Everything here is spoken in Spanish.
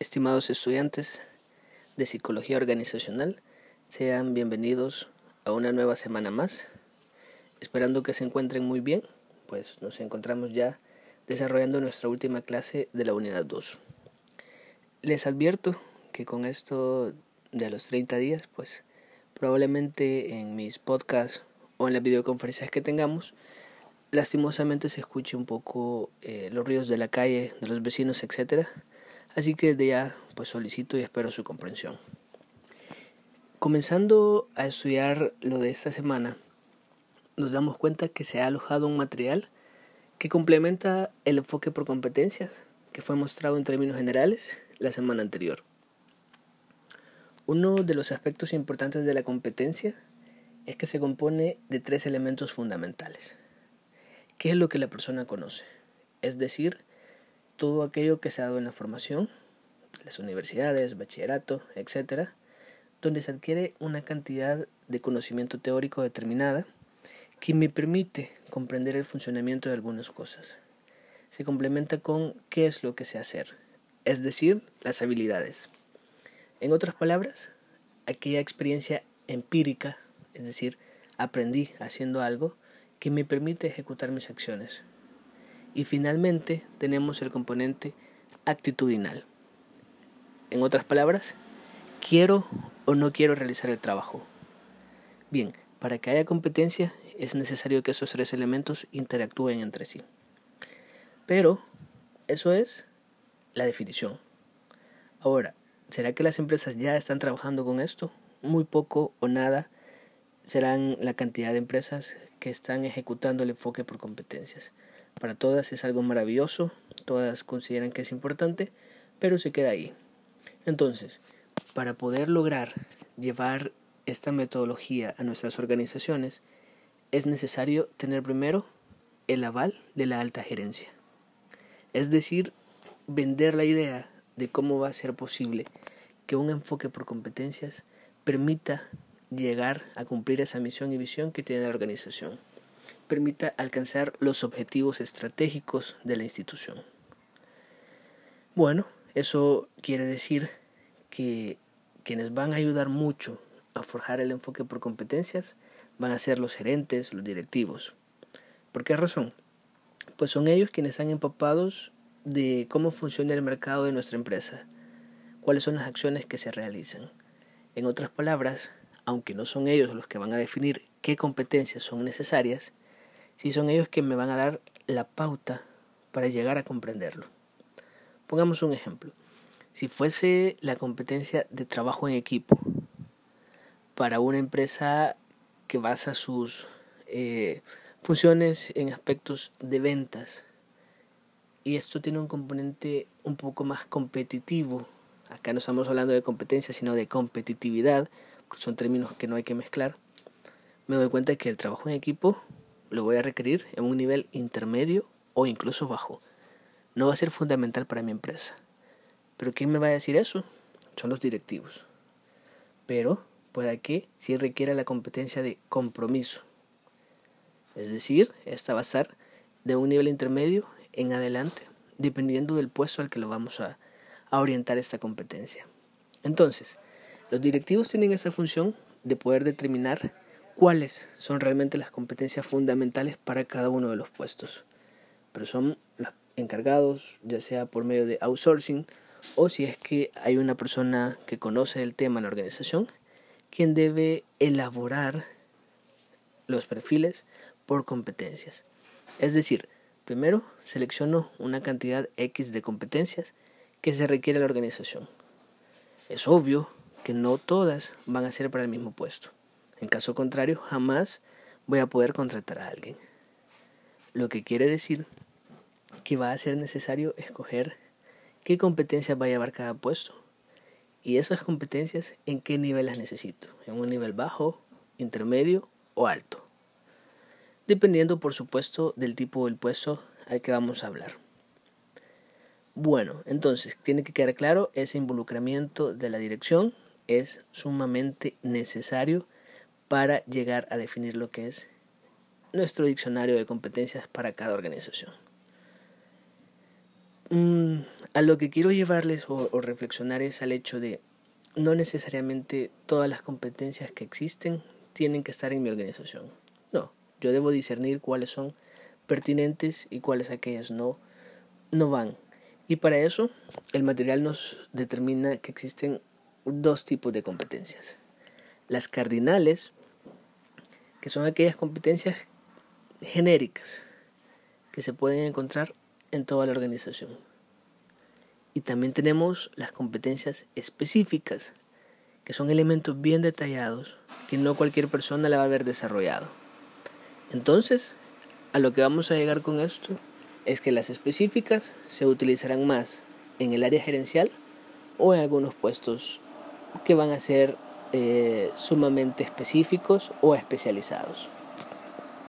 Estimados estudiantes de Psicología Organizacional, sean bienvenidos a una nueva semana más. Esperando que se encuentren muy bien, pues nos encontramos ya desarrollando nuestra última clase de la unidad 2. Les advierto que con esto de los 30 días, pues probablemente en mis podcasts o en las videoconferencias que tengamos, lastimosamente se escuche un poco eh, los ruidos de la calle, de los vecinos, etcétera Así que desde ya pues solicito y espero su comprensión. Comenzando a estudiar lo de esta semana, nos damos cuenta que se ha alojado un material que complementa el enfoque por competencias que fue mostrado en términos generales la semana anterior. Uno de los aspectos importantes de la competencia es que se compone de tres elementos fundamentales. ¿Qué es lo que la persona conoce? Es decir, todo aquello que se ha dado en la formación, las universidades, bachillerato, etc., donde se adquiere una cantidad de conocimiento teórico determinada que me permite comprender el funcionamiento de algunas cosas. Se complementa con qué es lo que sé hacer, es decir, las habilidades. En otras palabras, aquella experiencia empírica, es decir, aprendí haciendo algo que me permite ejecutar mis acciones. Y finalmente tenemos el componente actitudinal. En otras palabras, quiero o no quiero realizar el trabajo. Bien, para que haya competencia es necesario que esos tres elementos interactúen entre sí. Pero eso es la definición. Ahora, ¿será que las empresas ya están trabajando con esto? Muy poco o nada serán la cantidad de empresas que están ejecutando el enfoque por competencias. Para todas es algo maravilloso, todas consideran que es importante, pero se queda ahí. Entonces, para poder lograr llevar esta metodología a nuestras organizaciones, es necesario tener primero el aval de la alta gerencia. Es decir, vender la idea de cómo va a ser posible que un enfoque por competencias permita llegar a cumplir esa misión y visión que tiene la organización permita alcanzar los objetivos estratégicos de la institución. Bueno, eso quiere decir que quienes van a ayudar mucho a forjar el enfoque por competencias van a ser los gerentes, los directivos. ¿Por qué razón? Pues son ellos quienes están empapados de cómo funciona el mercado de nuestra empresa, cuáles son las acciones que se realizan. En otras palabras, aunque no son ellos los que van a definir qué competencias son necesarias, si son ellos que me van a dar la pauta para llegar a comprenderlo. Pongamos un ejemplo. Si fuese la competencia de trabajo en equipo para una empresa que basa sus eh, funciones en aspectos de ventas y esto tiene un componente un poco más competitivo, acá no estamos hablando de competencia sino de competitividad, son términos que no hay que mezclar, me doy cuenta que el trabajo en equipo lo voy a requerir en un nivel intermedio o incluso bajo. No va a ser fundamental para mi empresa. Pero ¿quién me va a decir eso? Son los directivos. Pero puede que sí requiera la competencia de compromiso. Es decir, esta va a estar de un nivel intermedio en adelante, dependiendo del puesto al que lo vamos a orientar esta competencia. Entonces, los directivos tienen esa función de poder determinar cuáles son realmente las competencias fundamentales para cada uno de los puestos. Pero son los encargados, ya sea por medio de outsourcing o si es que hay una persona que conoce el tema en la organización, quien debe elaborar los perfiles por competencias. Es decir, primero selecciono una cantidad X de competencias que se requiere a la organización. Es obvio que no todas van a ser para el mismo puesto. En caso contrario, jamás voy a poder contratar a alguien. Lo que quiere decir que va a ser necesario escoger qué competencias va a llevar cada puesto y esas competencias en qué nivel las necesito, en un nivel bajo, intermedio o alto, dependiendo por supuesto del tipo del puesto al que vamos a hablar. Bueno, entonces tiene que quedar claro, ese involucramiento de la dirección es sumamente necesario para llegar a definir lo que es nuestro diccionario de competencias para cada organización. mm, a lo que quiero llevarles o, o reflexionar es al hecho de no necesariamente todas las competencias que existen tienen que estar en mi organización. No, yo debo discernir cuáles son pertinentes y cuáles aquellas no, no van. Y para eso el material nos determina que existen dos tipos de competencias. Las cardinales, que son aquellas competencias genéricas que se pueden encontrar en toda la organización. Y también tenemos las competencias específicas, que son elementos bien detallados que no cualquier persona la va a haber desarrollado. Entonces, a lo que vamos a llegar con esto es que las específicas se utilizarán más en el área gerencial o en algunos puestos que van a ser eh, sumamente específicos o especializados.